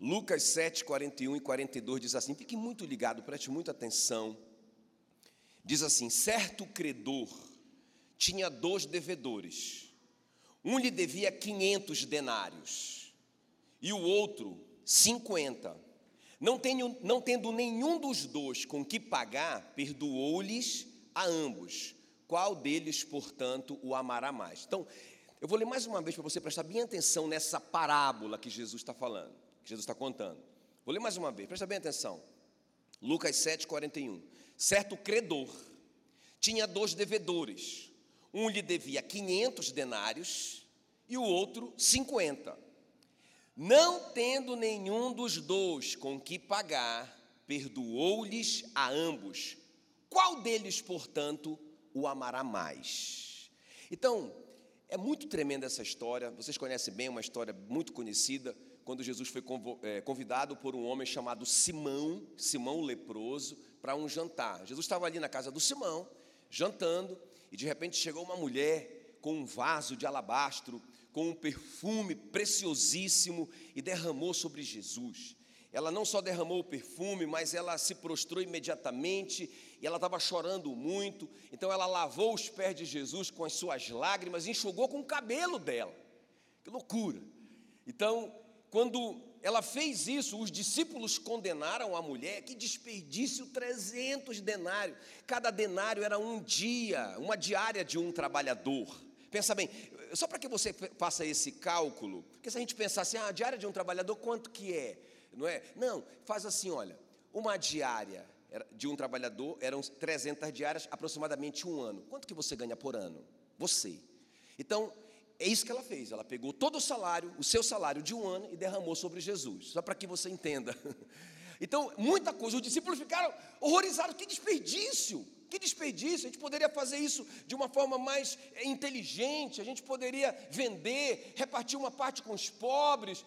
Lucas 7, 41 e 42 diz assim: fique muito ligado, preste muita atenção. Diz assim: certo credor tinha dois devedores. Um lhe devia 500 denários e o outro 50. Não, tenho, não tendo nenhum dos dois com que pagar, perdoou-lhes a ambos. Qual deles, portanto, o amará mais? Então, eu vou ler mais uma vez para você prestar bem atenção nessa parábola que Jesus está falando, que Jesus está contando. Vou ler mais uma vez, presta bem atenção. Lucas 7, 41. Certo credor tinha dois devedores. Um lhe devia 500 denários e o outro 50. Não tendo nenhum dos dois com que pagar, perdoou-lhes a ambos. Qual deles, portanto, o amará mais? Então, é muito tremenda essa história. Vocês conhecem bem, uma história muito conhecida, quando Jesus foi é, convidado por um homem chamado Simão, Simão leproso, para um jantar. Jesus estava ali na casa do Simão, jantando, e de repente chegou uma mulher com um vaso de alabastro, com um perfume preciosíssimo e derramou sobre Jesus. Ela não só derramou o perfume, mas ela se prostrou imediatamente e ela estava chorando muito. Então ela lavou os pés de Jesus com as suas lágrimas e enxugou com o cabelo dela. Que loucura! Então, quando ela fez isso, os discípulos condenaram a mulher, que desperdício 300 denários. Cada denário era um dia, uma diária de um trabalhador. Pensa bem, só para que você faça esse cálculo, porque se a gente pensar assim, ah, a diária de um trabalhador, quanto que é? Não é? Não, faz assim, olha, uma diária de um trabalhador eram 300 diárias, aproximadamente um ano. Quanto que você ganha por ano? Você. Então, é isso que ela fez. Ela pegou todo o salário, o seu salário de um ano e derramou sobre Jesus. Só para que você entenda. Então, muita coisa. Os discípulos ficaram horrorizados. Que desperdício! Que desperdício! A gente poderia fazer isso de uma forma mais eh, inteligente. A gente poderia vender, repartir uma parte com os pobres.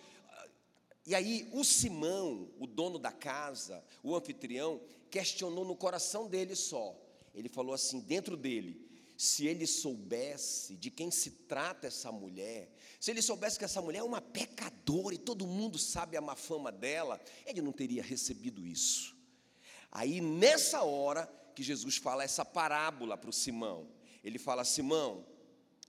E aí, o Simão, o dono da casa, o anfitrião, questionou no coração dele só. Ele falou assim, dentro dele: se ele soubesse de quem se trata essa mulher, se ele soubesse que essa mulher é uma pecadora e todo mundo sabe a má fama dela, ele não teria recebido isso. Aí, nessa hora, que Jesus fala essa parábola para o Simão. Ele fala: Simão,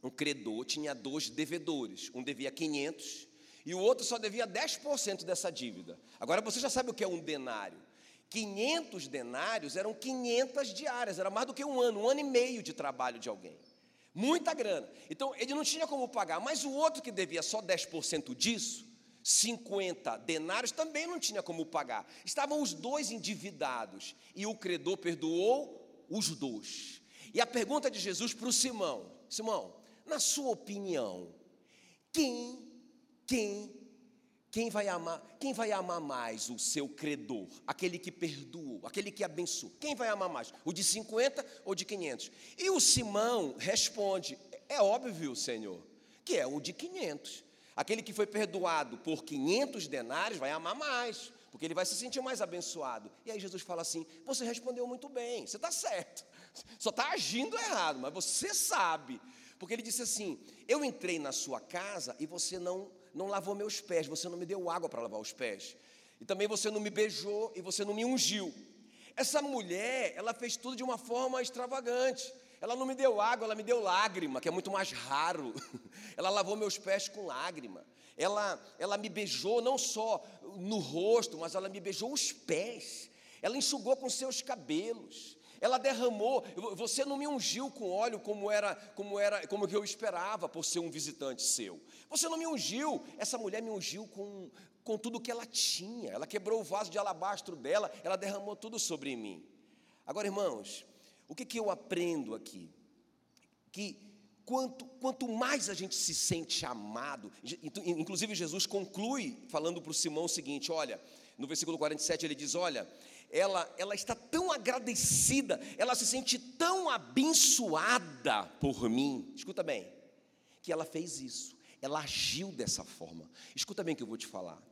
um credor tinha dois devedores, um devia 500 e o outro só devia 10% dessa dívida. Agora você já sabe o que é um denário. 500 denários eram 500 diárias, era mais do que um ano, um ano e meio de trabalho de alguém. Muita grana. Então ele não tinha como pagar, mas o outro que devia só 10% disso, 50 denários, também não tinha como pagar. Estavam os dois endividados e o credor perdoou os dois. E a pergunta de Jesus para o Simão: Simão, na sua opinião, quem quem quem vai amar? Quem vai amar mais o seu credor? Aquele que perdoou, aquele que abençoou. Quem vai amar mais? O de 50 ou de 500? E o Simão responde: É óbvio, Senhor, que é o de 500. Aquele que foi perdoado por 500 denários vai amar mais, porque ele vai se sentir mais abençoado. E aí Jesus fala assim: Você respondeu muito bem, você está certo, só está agindo errado, mas você sabe. Porque ele disse assim: Eu entrei na sua casa e você não não lavou meus pés, você não me deu água para lavar os pés. E também você não me beijou e você não me ungiu. Essa mulher, ela fez tudo de uma forma extravagante. Ela não me deu água, ela me deu lágrima, que é muito mais raro. Ela lavou meus pés com lágrima. Ela, ela me beijou não só no rosto, mas ela me beijou os pés. Ela enxugou com seus cabelos. Ela derramou, você não me ungiu com óleo como era, como era, como eu esperava por ser um visitante seu. Você não me ungiu, essa mulher me ungiu com, com tudo que ela tinha. Ela quebrou o vaso de alabastro dela, ela derramou tudo sobre mim. Agora, irmãos, o que, que eu aprendo aqui? Que quanto, quanto mais a gente se sente amado, inclusive Jesus conclui falando para o Simão o seguinte: olha, no versículo 47 ele diz: olha, ela, ela está tão agradecida, ela se sente tão abençoada por mim, escuta bem, que ela fez isso, ela agiu dessa forma. Escuta bem o que eu vou te falar.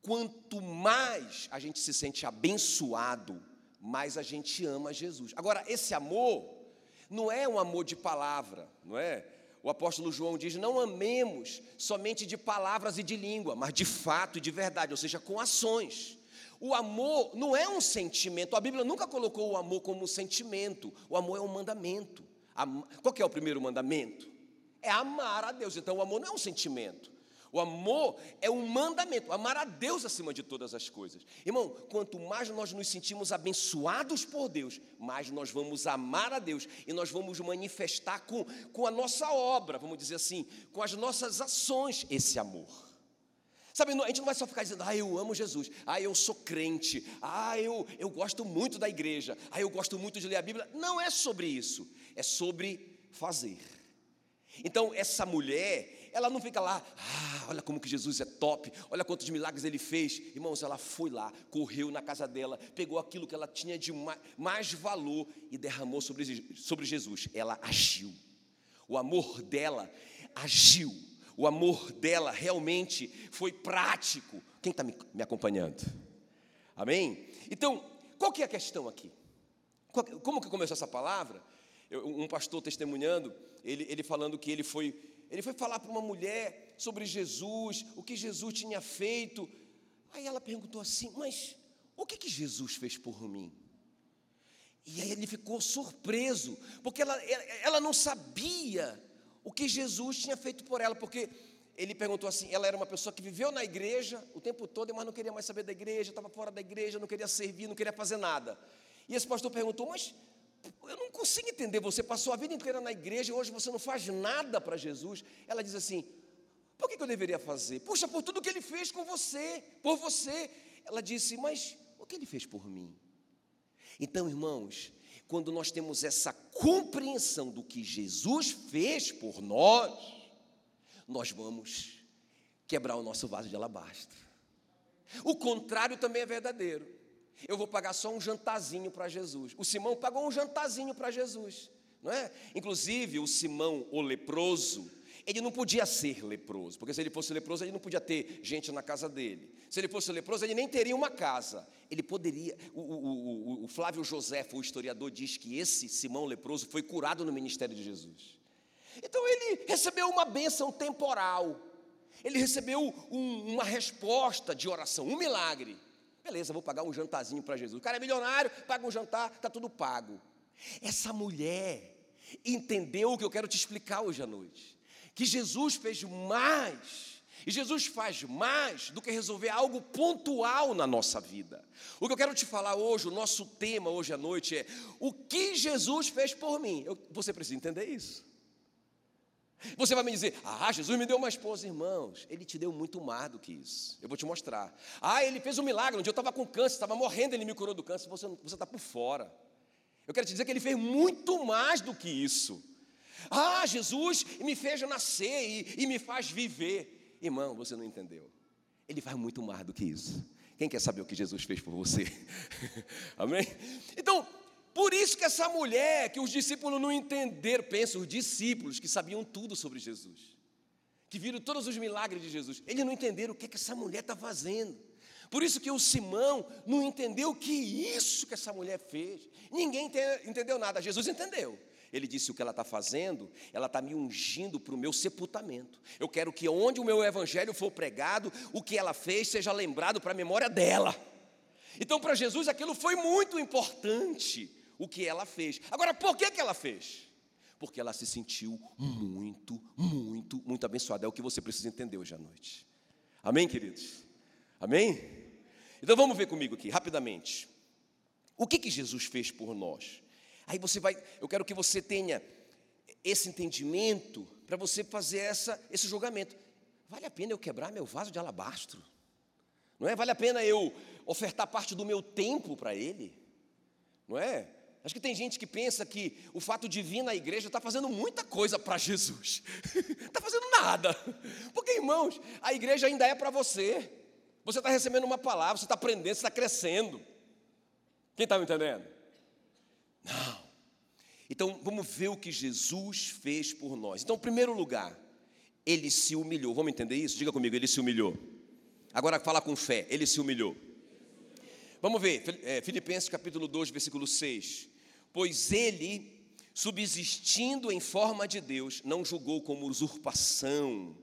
Quanto mais a gente se sente abençoado, mais a gente ama Jesus. Agora, esse amor não é um amor de palavra, não é? o apóstolo João diz: não amemos somente de palavras e de língua, mas de fato e de verdade, ou seja, com ações. O amor não é um sentimento, a Bíblia nunca colocou o amor como um sentimento, o amor é um mandamento. Qual é o primeiro mandamento? É amar a Deus. Então o amor não é um sentimento. O amor é um mandamento, amar a Deus acima de todas as coisas. Irmão, quanto mais nós nos sentimos abençoados por Deus, mais nós vamos amar a Deus e nós vamos manifestar com, com a nossa obra, vamos dizer assim, com as nossas ações, esse amor. Sabe, a gente não vai só ficar dizendo, ah, eu amo Jesus, ah, eu sou crente, ah, eu, eu gosto muito da igreja, ah, eu gosto muito de ler a Bíblia. Não é sobre isso, é sobre fazer. Então, essa mulher, ela não fica lá, ah, olha como que Jesus é top, olha quantos milagres ele fez. Irmãos, ela foi lá, correu na casa dela, pegou aquilo que ela tinha de mais valor e derramou sobre, sobre Jesus. Ela agiu. O amor dela agiu. O amor dela realmente foi prático. Quem está me, me acompanhando? Amém? Então, qual que é a questão aqui? Como que começou essa palavra? Eu, um pastor testemunhando, ele, ele falando que ele foi ele foi falar para uma mulher sobre Jesus, o que Jesus tinha feito. Aí ela perguntou assim: Mas o que, que Jesus fez por mim? E aí ele ficou surpreso, porque ela, ela não sabia o que Jesus tinha feito por ela, porque ele perguntou assim: ela era uma pessoa que viveu na igreja o tempo todo, mas não queria mais saber da igreja, estava fora da igreja, não queria servir, não queria fazer nada. E esse pastor perguntou: Mas eu não consigo entender. Você passou a vida inteira na igreja e hoje você não faz nada para Jesus. Ela diz assim: por que eu deveria fazer? Puxa, por tudo que ele fez com você, por você. Ela disse: mas o que ele fez por mim? Então, irmãos, quando nós temos essa compreensão do que Jesus fez por nós, nós vamos quebrar o nosso vaso de alabastro. O contrário também é verdadeiro eu vou pagar só um jantazinho para Jesus. O Simão pagou um jantazinho para Jesus, não é? Inclusive, o Simão, o leproso, ele não podia ser leproso, porque se ele fosse leproso, ele não podia ter gente na casa dele. Se ele fosse leproso, ele nem teria uma casa. Ele poderia. O, o, o, o Flávio José, o historiador, diz que esse Simão leproso foi curado no ministério de Jesus. Então ele recebeu uma bênção temporal. Ele recebeu um, uma resposta de oração, um milagre. Beleza, vou pagar um jantarzinho para Jesus. O cara é milionário, paga um jantar, está tudo pago. Essa mulher entendeu o que eu quero te explicar hoje à noite. Que Jesus fez mais, e Jesus faz mais do que resolver algo pontual na nossa vida. O que eu quero te falar hoje, o nosso tema hoje à noite é: o que Jesus fez por mim? Eu, você precisa entender isso. Você vai me dizer, ah, Jesus me deu uma esposa, irmãos. Ele te deu muito mais do que isso. Eu vou te mostrar. Ah, ele fez um milagre. Um dia eu estava com câncer, estava morrendo, ele me curou do câncer. Você está por fora. Eu quero te dizer que ele fez muito mais do que isso. Ah, Jesus me fez nascer e, e me faz viver. Irmão, você não entendeu. Ele faz muito mais do que isso. Quem quer saber o que Jesus fez por você? Amém? Então, por isso que essa mulher, que os discípulos não entenderam, pensa, os discípulos que sabiam tudo sobre Jesus, que viram todos os milagres de Jesus, eles não entenderam o que, é que essa mulher está fazendo. Por isso que o Simão não entendeu o que isso que essa mulher fez. Ninguém entendeu nada, Jesus entendeu. Ele disse: O que ela está fazendo, ela está me ungindo para o meu sepultamento. Eu quero que onde o meu evangelho for pregado, o que ela fez seja lembrado para a memória dela. Então, para Jesus, aquilo foi muito importante o que ela fez. Agora, por que, que ela fez? Porque ela se sentiu muito, muito, muito abençoada. É o que você precisa entender hoje à noite. Amém, queridos? Amém? Então vamos ver comigo aqui, rapidamente. O que, que Jesus fez por nós? Aí você vai, eu quero que você tenha esse entendimento para você fazer essa, esse julgamento. Vale a pena eu quebrar meu vaso de alabastro? Não é? Vale a pena eu ofertar parte do meu tempo para Ele? Não é? Acho que tem gente que pensa que o fato de vir na igreja está fazendo muita coisa para Jesus. Está fazendo nada. Porque, irmãos, a igreja ainda é para você. Você está recebendo uma palavra, você está aprendendo, você está crescendo. Quem está me entendendo? Não. Então, vamos ver o que Jesus fez por nós. Então, em primeiro lugar, ele se humilhou. Vamos entender isso? Diga comigo, ele se humilhou. Agora fala com fé, ele se humilhou. Vamos ver, é, Filipenses capítulo 2, versículo 6. Pois ele subsistindo em forma de Deus, não julgou como usurpação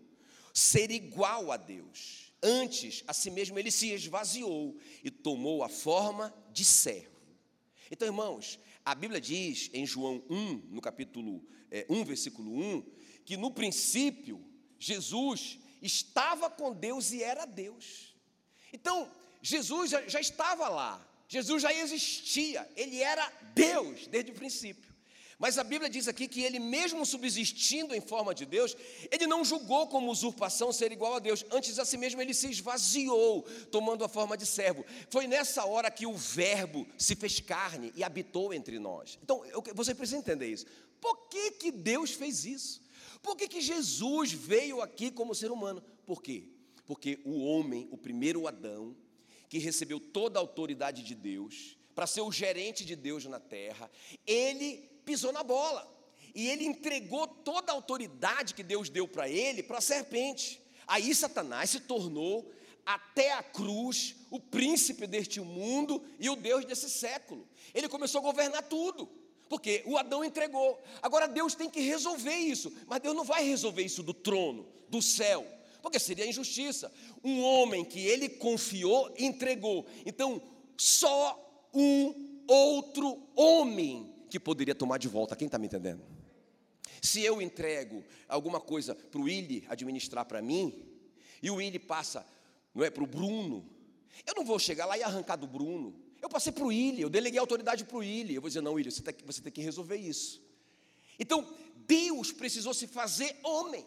ser igual a Deus. Antes, a si mesmo ele se esvaziou e tomou a forma de servo. Então, irmãos, a Bíblia diz em João 1, no capítulo é, 1, versículo 1, que no princípio Jesus estava com Deus e era Deus. Então, Jesus já, já estava lá, Jesus já existia, ele era Deus desde o princípio. Mas a Bíblia diz aqui que ele, mesmo subsistindo em forma de Deus, ele não julgou como usurpação ser igual a Deus. Antes, a si mesmo, ele se esvaziou, tomando a forma de servo. Foi nessa hora que o Verbo se fez carne e habitou entre nós. Então, você precisa entender isso. Por que, que Deus fez isso? Por que, que Jesus veio aqui como ser humano? Por quê? Porque o homem, o primeiro Adão, que recebeu toda a autoridade de Deus, para ser o gerente de Deus na terra, ele pisou na bola. E ele entregou toda a autoridade que Deus deu para ele para a serpente. Aí Satanás se tornou até a cruz o príncipe deste mundo e o Deus desse século. Ele começou a governar tudo. Porque o Adão entregou. Agora Deus tem que resolver isso. Mas Deus não vai resolver isso do trono, do céu. Porque seria injustiça. Um homem que ele confiou, entregou. Então, só um outro homem que poderia tomar de volta. Quem está me entendendo? Se eu entrego alguma coisa para o Willi administrar para mim, e o Willi passa, não é, para o Bruno, eu não vou chegar lá e arrancar do Bruno. Eu passei para o Willi, eu deleguei a autoridade para o Willi. Eu vou dizer, não, Willi, você, tem, você tem que resolver isso. Então, Deus precisou se fazer homem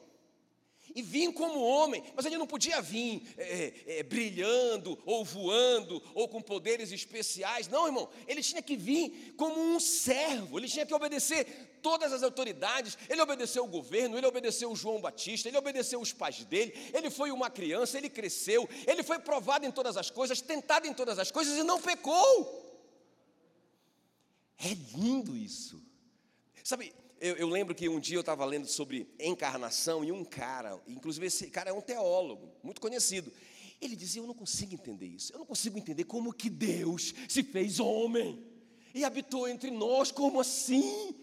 e vim como homem, mas ele não podia vir é, é, brilhando, ou voando, ou com poderes especiais. Não, irmão, ele tinha que vir como um servo, ele tinha que obedecer todas as autoridades. Ele obedeceu o governo, ele obedeceu o João Batista, ele obedeceu os pais dele. Ele foi uma criança, ele cresceu, ele foi provado em todas as coisas, tentado em todas as coisas e não pecou. É lindo isso. Sabe, eu, eu, lembro que um dia eu estava lendo sobre encarnação e um cara, inclusive esse cara é um teólogo, muito conhecido. Ele dizia: Eu não consigo entender isso. Eu não consigo entender como que Deus se fez homem e habitou entre nós. Como assim?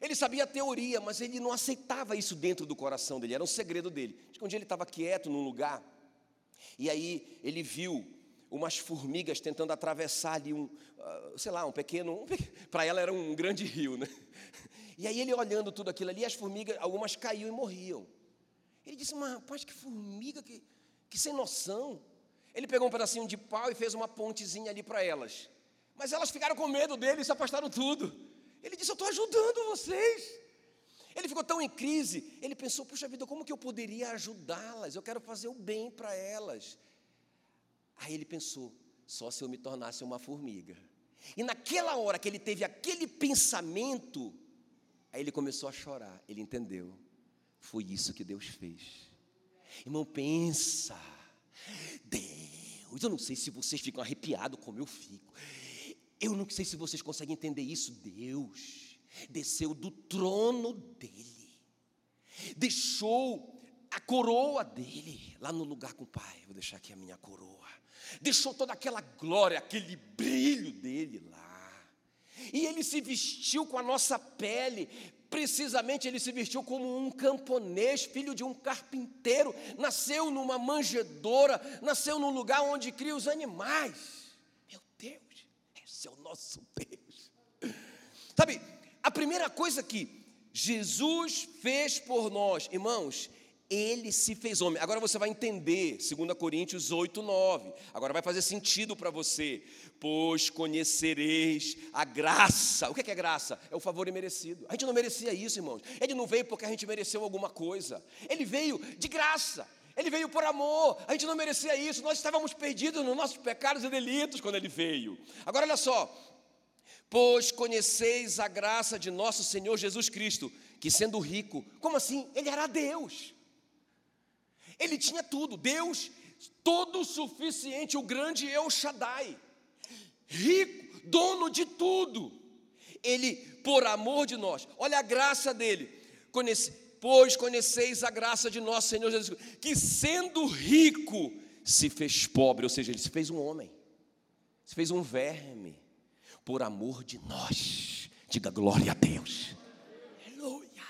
Ele sabia a teoria, mas ele não aceitava isso dentro do coração dele, era um segredo dele. Um dia ele estava quieto num lugar, e aí ele viu umas formigas tentando atravessar ali um, uh, sei lá, um pequeno. Um, Para ela era um grande rio, né? E aí ele olhando tudo aquilo ali, as formigas, algumas caíam e morriam. Ele disse, mas rapaz, que formiga, que, que sem noção. Ele pegou um pedacinho de pau e fez uma pontezinha ali para elas. Mas elas ficaram com medo dele e se afastaram tudo. Ele disse, eu estou ajudando vocês. Ele ficou tão em crise, ele pensou, puxa vida, como que eu poderia ajudá-las? Eu quero fazer o bem para elas. Aí ele pensou, só se eu me tornasse uma formiga. E naquela hora que ele teve aquele pensamento, Aí ele começou a chorar, ele entendeu. Foi isso que Deus fez. Irmão, pensa. Deus, eu não sei se vocês ficam arrepiados como eu fico. Eu não sei se vocês conseguem entender isso. Deus desceu do trono dele, deixou a coroa dele lá no lugar com o Pai. Vou deixar aqui a minha coroa. Deixou toda aquela glória, aquele brilho dele lá e ele se vestiu com a nossa pele. Precisamente ele se vestiu como um camponês, filho de um carpinteiro, nasceu numa manjedoura, nasceu num lugar onde cria os animais. Meu Deus, esse é o nosso Deus. Sabe, a primeira coisa que Jesus fez por nós, irmãos, ele se fez homem. Agora você vai entender, 2 Coríntios 8, 9. Agora vai fazer sentido para você. Pois conhecereis a graça. O que é, graça? É o favor imerecido. A gente não merecia isso, irmãos. Ele não veio porque a gente mereceu alguma coisa. Ele veio de graça. Ele veio por amor. A gente não merecia isso. Nós estávamos perdidos nos nossos pecados e delitos quando ele veio. Agora olha só. Pois conheceis a graça de nosso Senhor Jesus Cristo, que sendo rico, como assim? Ele era Deus. Ele tinha tudo, Deus todo suficiente, o grande El Shaddai, rico, dono de tudo. Ele, por amor de nós, olha a graça dele, conhece, pois conheceis a graça de nosso Senhor Jesus, que sendo rico, se fez pobre, ou seja, ele se fez um homem, se fez um verme, por amor de nós, Diga glória a Deus. Aleluia.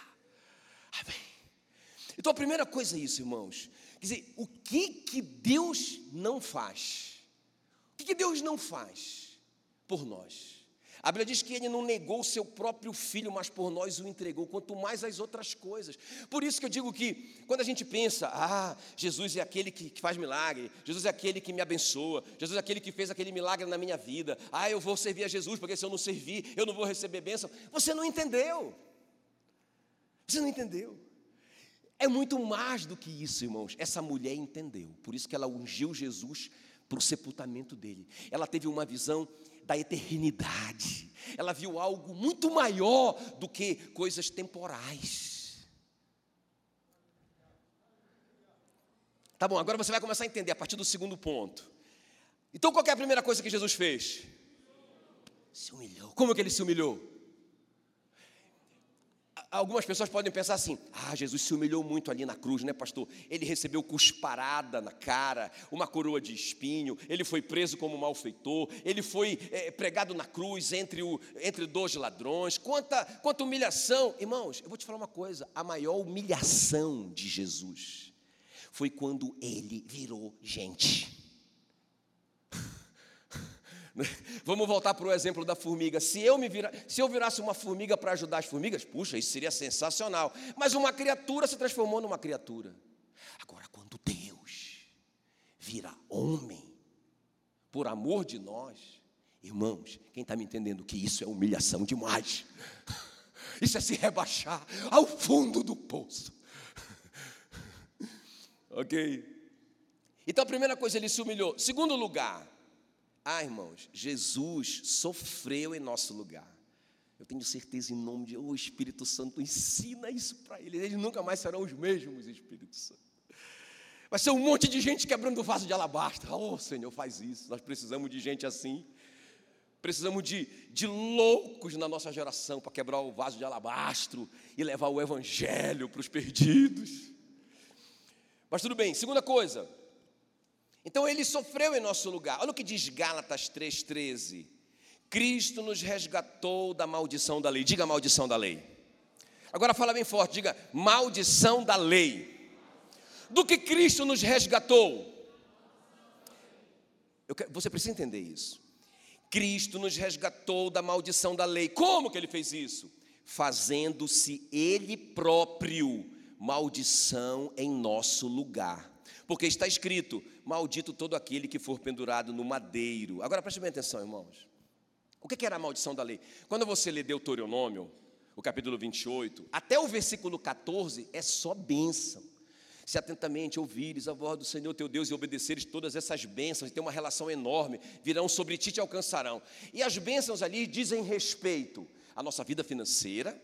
Amém. Então a primeira coisa é isso, irmãos. Quer dizer, o que que Deus não faz? O que, que Deus não faz por nós? A Bíblia diz que ele não negou o seu próprio filho, mas por nós o entregou, quanto mais as outras coisas. Por isso que eu digo que, quando a gente pensa, ah, Jesus é aquele que, que faz milagre, Jesus é aquele que me abençoa, Jesus é aquele que fez aquele milagre na minha vida, ah, eu vou servir a Jesus, porque se eu não servir, eu não vou receber bênção. Você não entendeu. Você não entendeu. É muito mais do que isso, irmãos. Essa mulher entendeu. Por isso que ela ungiu Jesus para o sepultamento dele. Ela teve uma visão da eternidade. Ela viu algo muito maior do que coisas temporais. Tá bom, agora você vai começar a entender a partir do segundo ponto. Então, qual é a primeira coisa que Jesus fez? Se humilhou. Como que ele se humilhou? Algumas pessoas podem pensar assim: ah, Jesus se humilhou muito ali na cruz, né, pastor? Ele recebeu cusparada na cara, uma coroa de espinho, ele foi preso como malfeitor, ele foi é, pregado na cruz entre, o, entre dois ladrões. Quanta, quanta humilhação! Irmãos, eu vou te falar uma coisa: a maior humilhação de Jesus foi quando ele virou gente. Vamos voltar para o exemplo da formiga. Se eu, me vira, se eu virasse uma formiga para ajudar as formigas, puxa, isso seria sensacional. Mas uma criatura se transformou numa criatura. Agora, quando Deus vira homem, por amor de nós, irmãos, quem está me entendendo que isso é humilhação demais? Isso é se rebaixar ao fundo do poço. ok? Então a primeira coisa, ele se humilhou. Segundo lugar, ah, irmãos, Jesus sofreu em nosso lugar. Eu tenho certeza em nome de o oh, Espírito Santo ensina isso para eles. Eles nunca mais serão os mesmos, Espírito Santo. Vai ser um monte de gente quebrando o vaso de alabastro. Oh, Senhor, faz isso. Nós precisamos de gente assim. Precisamos de, de loucos na nossa geração para quebrar o vaso de alabastro e levar o evangelho para os perdidos. Mas tudo bem, segunda coisa, então ele sofreu em nosso lugar. Olha o que diz Gálatas 3,13. Cristo nos resgatou da maldição da lei. Diga maldição da lei. Agora fala bem forte, diga maldição da lei. Do que Cristo nos resgatou? Quero, você precisa entender isso. Cristo nos resgatou da maldição da lei. Como que ele fez isso? Fazendo-se ele próprio maldição em nosso lugar porque está escrito: Maldito todo aquele que for pendurado no madeiro. Agora preste bem atenção, irmãos. O que era a maldição da lei? Quando você lê Deuteronômio, o capítulo 28, até o versículo 14 é só bênção. Se atentamente ouvires a voz do Senhor teu Deus e obedeceres todas essas bênçãos, tem uma relação enorme, virão sobre ti e te alcançarão. E as bênçãos ali dizem respeito à nossa vida financeira,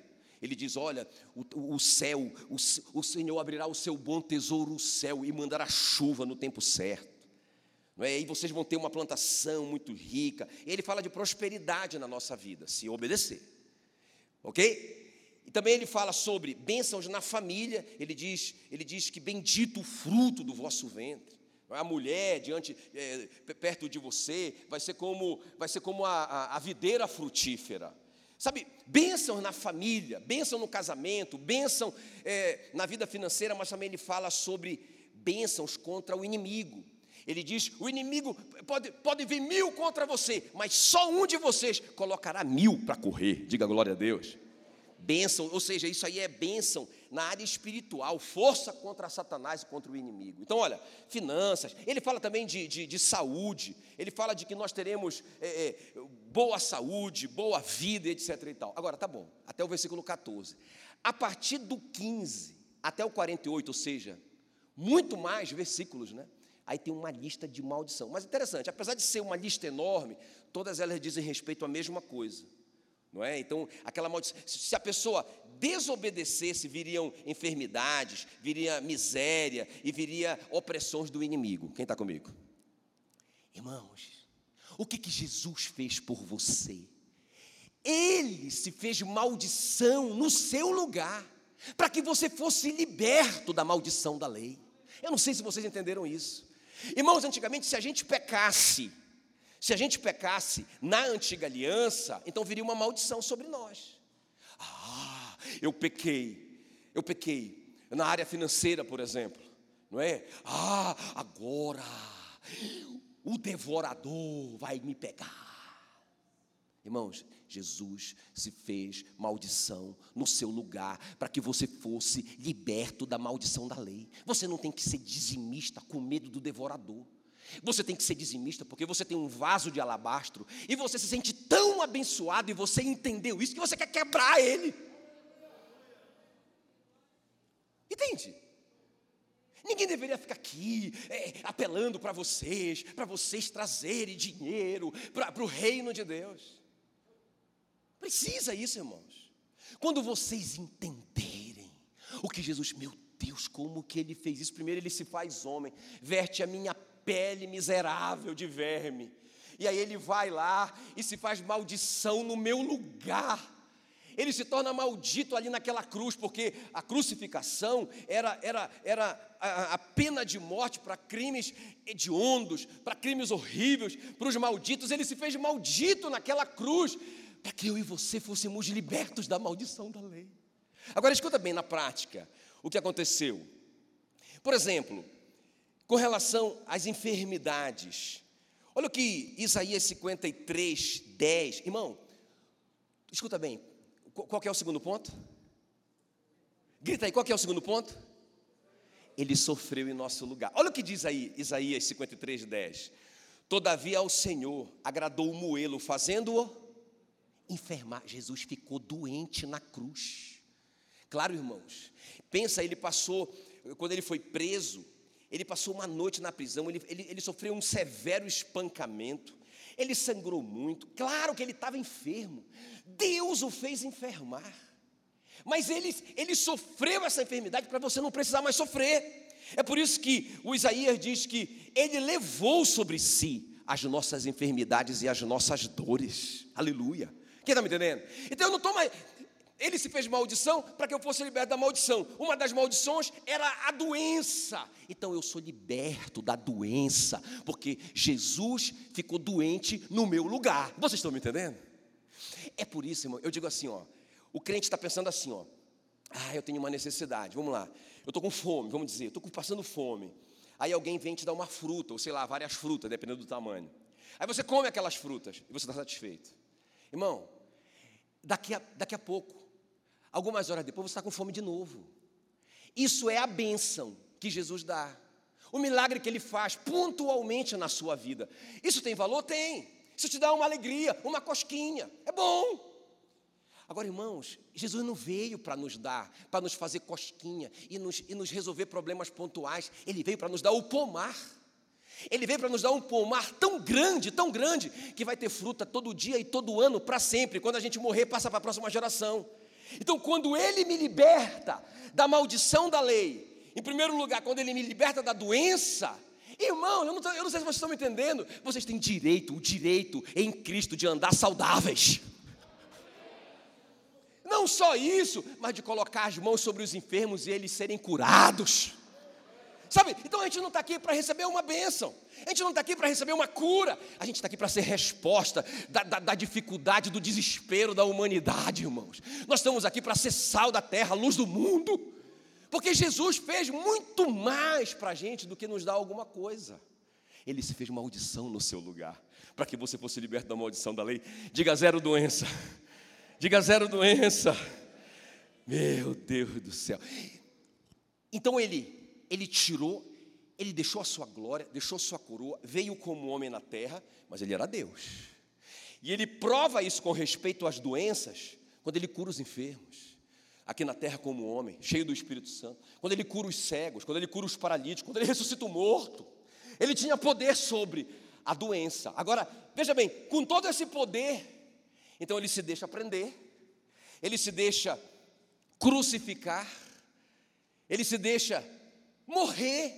ele diz: Olha, o, o céu, o, o, Senhor abrirá o seu bom tesouro, o céu, e mandará chuva no tempo certo. Não é? E vocês vão ter uma plantação muito rica. Ele fala de prosperidade na nossa vida, se obedecer. Ok? E também ele fala sobre bênçãos na família. Ele diz, ele diz que bendito o fruto do vosso ventre. É? A mulher diante, é, perto de você, vai ser como, vai ser como a, a, a videira frutífera. Sabe, bênção na família, bênção no casamento, bênção é, na vida financeira, mas também ele fala sobre bênçãos contra o inimigo. Ele diz: o inimigo pode, pode vir mil contra você, mas só um de vocês colocará mil para correr. Diga glória a Deus. Bênção, ou seja, isso aí é bênção na área espiritual, força contra Satanás e contra o inimigo. Então, olha, finanças, ele fala também de, de, de saúde, ele fala de que nós teremos é, é, boa saúde, boa vida, etc. E tal. Agora, tá bom, até o versículo 14. A partir do 15 até o 48, ou seja, muito mais versículos, né? Aí tem uma lista de maldição. Mas interessante, apesar de ser uma lista enorme, todas elas dizem respeito à mesma coisa. Não é? Então, aquela maldição, se a pessoa desobedecesse, viriam enfermidades, viria miséria e viria opressões do inimigo. Quem está comigo? Irmãos, o que, que Jesus fez por você? Ele se fez maldição no seu lugar, para que você fosse liberto da maldição da lei. Eu não sei se vocês entenderam isso. Irmãos, antigamente, se a gente pecasse, Se a gente pecasse na antiga aliança, então viria uma maldição sobre nós. Ah, eu pequei, eu pequei na área financeira, por exemplo, não é? Ah, agora o devorador vai me pegar. Irmãos, Jesus se fez maldição no seu lugar para que você fosse liberto da maldição da lei. Você não tem que ser dizimista com medo do devorador. Você tem que ser dizimista porque você tem um vaso de alabastro e você se sente tão abençoado e você entendeu isso que você quer quebrar ele. Entende? Ninguém deveria ficar aqui é, apelando para vocês, para vocês trazerem dinheiro para o reino de Deus. Precisa isso, irmãos. Quando vocês entenderem o que Jesus, meu Deus, como que ele fez isso? Primeiro ele se faz homem, verte a minha pele miserável de verme. E aí ele vai lá e se faz maldição no meu lugar. Ele se torna maldito ali naquela cruz, porque a crucificação era, era, era a, a pena de morte para crimes hediondos, para crimes horríveis, para os malditos. Ele se fez maldito naquela cruz, para que eu e você fôssemos libertos da maldição da lei. Agora escuta bem na prática o que aconteceu. Por exemplo, com relação às enfermidades. Olha o que Isaías 53, 10. Irmão, escuta bem, qual é o segundo ponto? Grita aí, qual é o segundo ponto? Ele sofreu em nosso lugar. Olha o que diz aí Isaías 53, 10. Todavia ao Senhor agradou o moelo, fazendo-o enfermar. Jesus ficou doente na cruz. Claro, irmãos. Pensa, ele passou, quando ele foi preso, ele passou uma noite na prisão, ele, ele, ele sofreu um severo espancamento, ele sangrou muito. Claro que ele estava enfermo, Deus o fez enfermar, mas ele, ele sofreu essa enfermidade para você não precisar mais sofrer. É por isso que o Isaías diz que ele levou sobre si as nossas enfermidades e as nossas dores. Aleluia. Quem está me entendendo? Então eu não estou mais. Ele se fez maldição para que eu fosse liberto da maldição. Uma das maldições era a doença. Então eu sou liberto da doença, porque Jesus ficou doente no meu lugar. Vocês estão me entendendo? É por isso, irmão, eu digo assim, ó. O crente está pensando assim, ó. Ah, eu tenho uma necessidade. Vamos lá. Eu estou com fome, vamos dizer, estou passando fome. Aí alguém vem te dar uma fruta, ou sei lá, várias frutas, dependendo do tamanho. Aí você come aquelas frutas e você está satisfeito. Irmão, daqui a, daqui a pouco, Algumas horas depois você está com fome de novo. Isso é a bênção que Jesus dá. O milagre que ele faz pontualmente na sua vida. Isso tem valor? Tem. Isso te dá uma alegria, uma cosquinha. É bom. Agora, irmãos, Jesus não veio para nos dar, para nos fazer cosquinha e nos, e nos resolver problemas pontuais. Ele veio para nos dar o pomar. Ele veio para nos dar um pomar tão grande, tão grande, que vai ter fruta todo dia e todo ano para sempre. Quando a gente morrer, passa para a próxima geração. Então, quando Ele me liberta da maldição da lei, em primeiro lugar, quando Ele me liberta da doença, irmão, eu não, eu não sei se vocês estão me entendendo, vocês têm direito, o direito em Cristo de andar saudáveis. Não só isso, mas de colocar as mãos sobre os enfermos e eles serem curados. Sabe? Então a gente não está aqui para receber uma bênção, a gente não está aqui para receber uma cura, a gente está aqui para ser resposta da, da, da, dificuldade, do desespero da humanidade, irmãos. Nós estamos aqui para ser sal da terra, luz do mundo, porque Jesus fez muito mais para a gente do que nos dar alguma coisa. Ele se fez maldição no seu lugar, para que você fosse liberto da maldição da lei. Diga zero doença, diga zero doença. Meu Deus do céu. Então ele ele tirou, ele deixou a sua glória, deixou a sua coroa, veio como homem na terra, mas ele era Deus. E ele prova isso com respeito às doenças, quando ele cura os enfermos, aqui na terra como homem, cheio do Espírito Santo, quando ele cura os cegos, quando ele cura os paralíticos, quando ele ressuscita o morto. Ele tinha poder sobre a doença. Agora, veja bem, com todo esse poder, então ele se deixa prender, ele se deixa crucificar, ele se deixa morrer.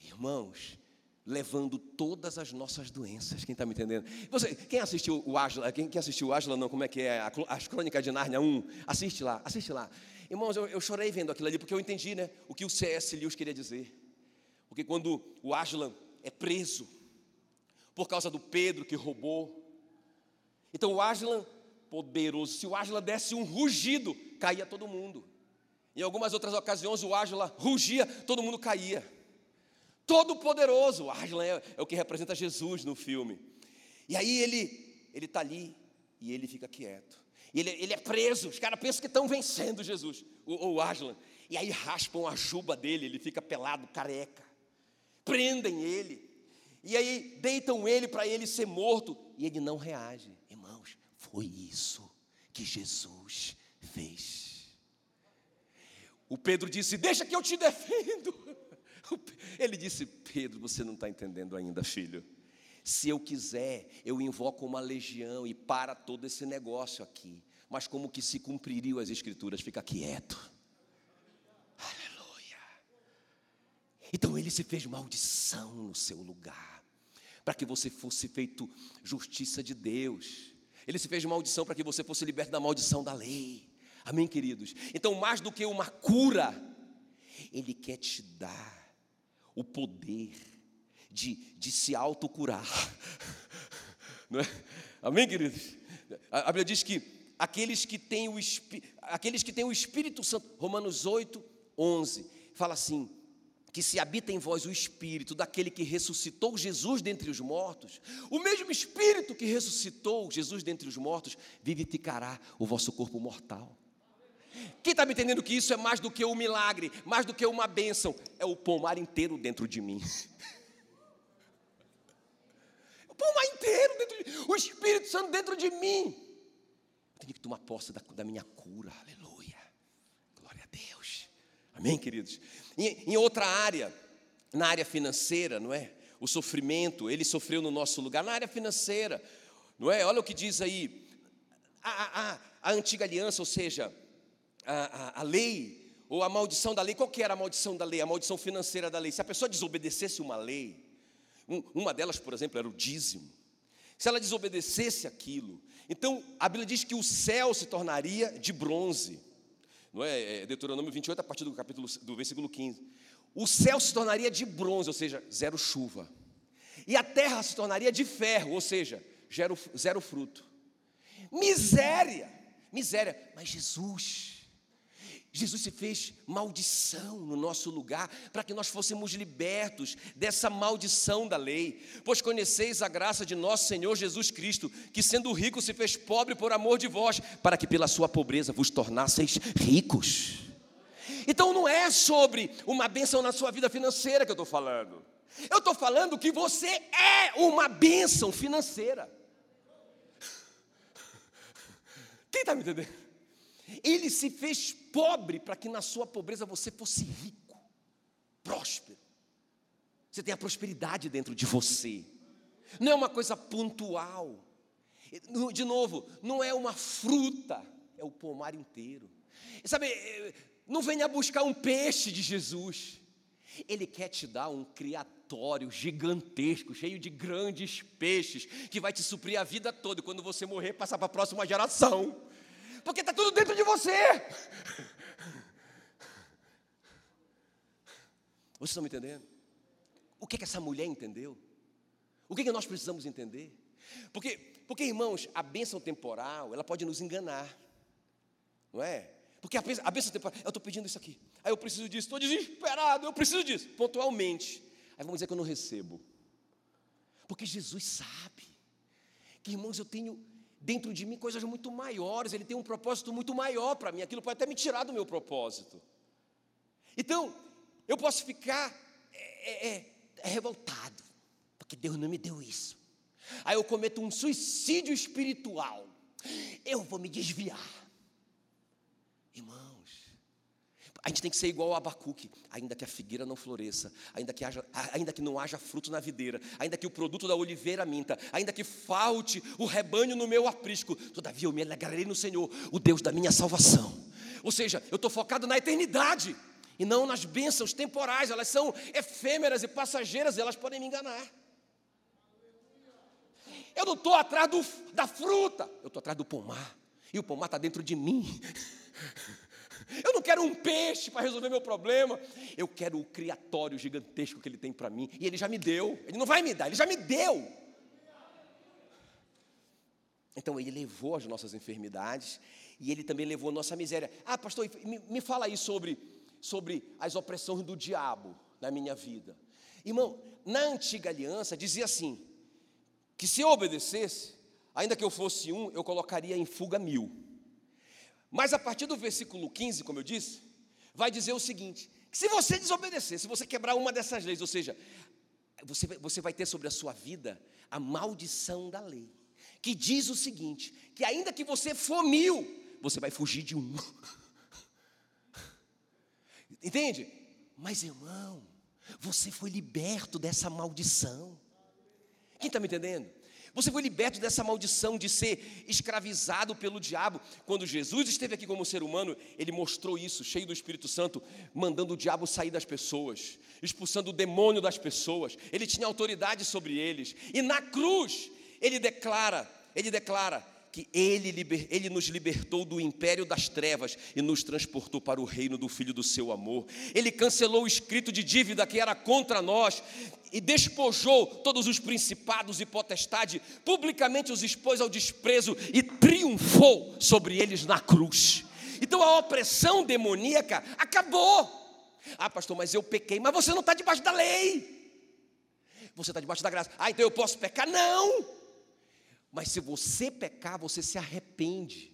Irmãos, levando todas as nossas doenças. Quem está me entendendo? Você, quem assistiu o Ágila? Quem, quem, assistiu o Ágila, não? Como é que é? As Crônicas de Nárnia 1. Assiste lá, assiste lá. Irmãos, eu, eu, chorei vendo aquilo ali, porque eu entendi né, o que o C.S. Lewis queria dizer. Porque quando o Ágila é preso, por causa do Pedro que roubou. Então o Aslan, poderoso, se o Aslan desse um rugido, caía todo mundo. Em algumas outras ocasiões o Aslan rugia, todo mundo caía. Todo poderoso, o Aslan é, é o que representa Jesus no filme. E aí ele ele está ali e ele fica quieto. Ele, ele é preso, os caras pensam que estão vencendo Jesus, o, o Aslan. E aí raspam a juba dele, ele fica pelado, careca. Prendem ele. E aí deitam ele para ele ser morto. E ele não reage. Irmãos, foi isso que Jesus fez. O Pedro disse: Deixa que eu te defendo. Ele disse: Pedro, você não está entendendo ainda, filho. Se eu quiser, eu invoco uma legião e para todo esse negócio aqui. Mas como que se cumpririam as escrituras? Fica quieto. Aleluia. Então ele se fez maldição no seu lugar, para que você fosse feito justiça de Deus. Ele se fez maldição para que você fosse liberto da maldição da lei. Amém, queridos? Então, mais do que uma cura, Ele quer te dar o poder de, de se autocurar. Não é? Amém, queridos? A Bíblia diz que aqueles que têm o, aqueles que têm o Espírito Santo, Romanos 8, 11, fala assim: que se habita em vós o Espírito daquele que ressuscitou Jesus dentre os mortos, o mesmo Espírito que ressuscitou Jesus dentre os mortos, vivificará o vosso corpo mortal. Quem está me entendendo que isso é mais do que um milagre, mais do que uma bênção? É o pomar inteiro dentro de mim. o pomar inteiro dentro de mim. O Espírito Santo dentro de mim. Eu tenho que tomar posse da, da minha cura. Aleluia. Glória a Deus. Amém, queridos? Em, em outra área, na área financeira, não é? O sofrimento, ele sofreu no nosso lugar. Na área financeira, não é? Olha o que diz aí. A, a, a antiga aliança, ou seja, a, a, a lei, ou a maldição da lei, qual que era a maldição da lei? A maldição financeira da lei. Se a pessoa desobedecesse uma lei, um, uma delas, por exemplo, era o dízimo. Se ela desobedecesse aquilo, então a Bíblia diz que o céu se tornaria de bronze. Não é? é Deuteronômio 28, a partir do capítulo do versículo 15. O céu se tornaria de bronze, ou seja, zero chuva. E a terra se tornaria de ferro, ou seja, zero, zero fruto. Miséria, miséria. Mas Jesus, Jesus se fez maldição no nosso lugar, para que nós fôssemos libertos dessa maldição da lei. Pois conheceis a graça de nosso Senhor Jesus Cristo, que sendo rico se fez pobre por amor de vós, para que pela sua pobreza vos tornasseis ricos. Então não é sobre uma bênção na sua vida financeira que eu estou falando. Eu estou falando que você é uma bênção financeira. Quem está me entendendo? Ele se fez pobre para que na sua pobreza você fosse rico, próspero. Você tem a prosperidade dentro de você. Não é uma coisa pontual. De novo, não é uma fruta, é o pomar inteiro. Sabe, não venha buscar um peixe de Jesus. Ele quer te dar um criatório gigantesco, cheio de grandes peixes, que vai te suprir a vida toda. Quando você morrer, passar para a próxima geração porque está tudo dentro de você. Vocês estão me entendendo? O que, que essa mulher entendeu? O que, que nós precisamos entender? Porque, porque, irmãos, a bênção temporal, ela pode nos enganar, não é? Porque a bênção, a bênção temporal, eu estou pedindo isso aqui, aí eu preciso disso, estou desesperado, eu preciso disso, pontualmente. Aí vamos dizer que eu não recebo. Porque Jesus sabe que, irmãos, eu tenho dentro de mim coisas muito maiores, ele tem um propósito muito maior para mim, aquilo pode até me tirar do meu propósito. Então, eu posso ficar é, é, é, revoltado, porque Deus não me deu isso. Aí eu cometo um suicídio espiritual, eu vou me desviar. Irmão, a gente tem que ser igual ao Abacuque, ainda que a figueira não floresça, ainda que, haja, ainda que não haja fruto na videira, ainda que o produto da oliveira minta, ainda que falte o rebanho no meu aprisco, todavia eu me alegrarei no Senhor, o Deus da minha salvação. Ou seja, eu estou focado na eternidade e não nas bênçãos temporais, elas são efêmeras e passageiras, elas podem me enganar. Eu não estou atrás do, da fruta, eu estou atrás do pomar, e o pomar está dentro de mim. Eu não quero um peixe para resolver meu problema. Eu quero o criatório gigantesco que Ele tem para mim. E Ele já me deu. Ele não vai me dar, Ele já me deu. Então ele levou as nossas enfermidades e ele também levou a nossa miséria. Ah, pastor, me, fala aí sobre, sobre as opressões do diabo na minha vida. Irmão, na antiga aliança dizia assim: que se eu obedecesse, ainda que eu fosse um, eu colocaria em fuga mil. Mas a partir do versículo 15, como eu disse, vai dizer o seguinte: se você desobedecer, se você quebrar uma dessas leis, ou seja, você, você vai ter sobre a sua vida a maldição da lei, que diz o seguinte: que ainda que você for mil, você vai fugir de um. Entende? Mas irmão, você foi liberto dessa maldição. Quem está me entendendo? Você foi liberto dessa maldição de ser escravizado pelo diabo. Quando Jesus esteve aqui como ser humano, ele mostrou isso, cheio do Espírito Santo, mandando o diabo sair das pessoas, expulsando o demônio das pessoas. Ele tinha autoridade sobre eles. E na cruz, ele declara, ele declara que ele, liber, ele nos libertou do império das trevas e nos transportou para o reino do Filho do seu amor. Ele cancelou o escrito de dívida que era contra nós e despojou todos os principados e potestade, publicamente os expôs ao desprezo e triunfou sobre eles na cruz. Então a opressão demoníaca acabou. Ah, pastor, mas eu pequei, mas você não está debaixo da lei. Você está debaixo da graça. Ah, então eu posso pecar? Não. Mas se você pecar, você se arrepende.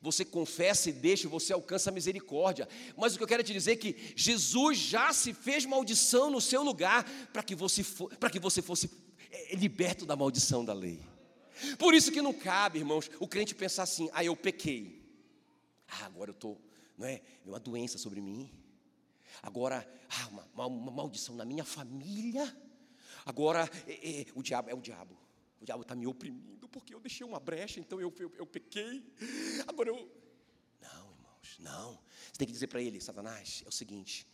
Você confessa e deixa, você alcança a misericórdia. Mas o que eu quero te dizer é que Jesus já se fez maldição no seu lugar para que você para que você fosse é, liberto da maldição da lei. Por isso que não cabe, irmãos, o crente pensar assim: "Ah, eu pequei. Ah, agora eu tô, não é, uma doença sobre mim. Agora, ah, uma, uma maldição na minha família. Agora, é, é, o diabo é o diabo. O diabo está me oprimindo porque eu deixei uma brecha, então eu, eu, eu pequei. Agora eu. Não, irmãos, não. Você tem que dizer para ele, Satanás, é o seguinte: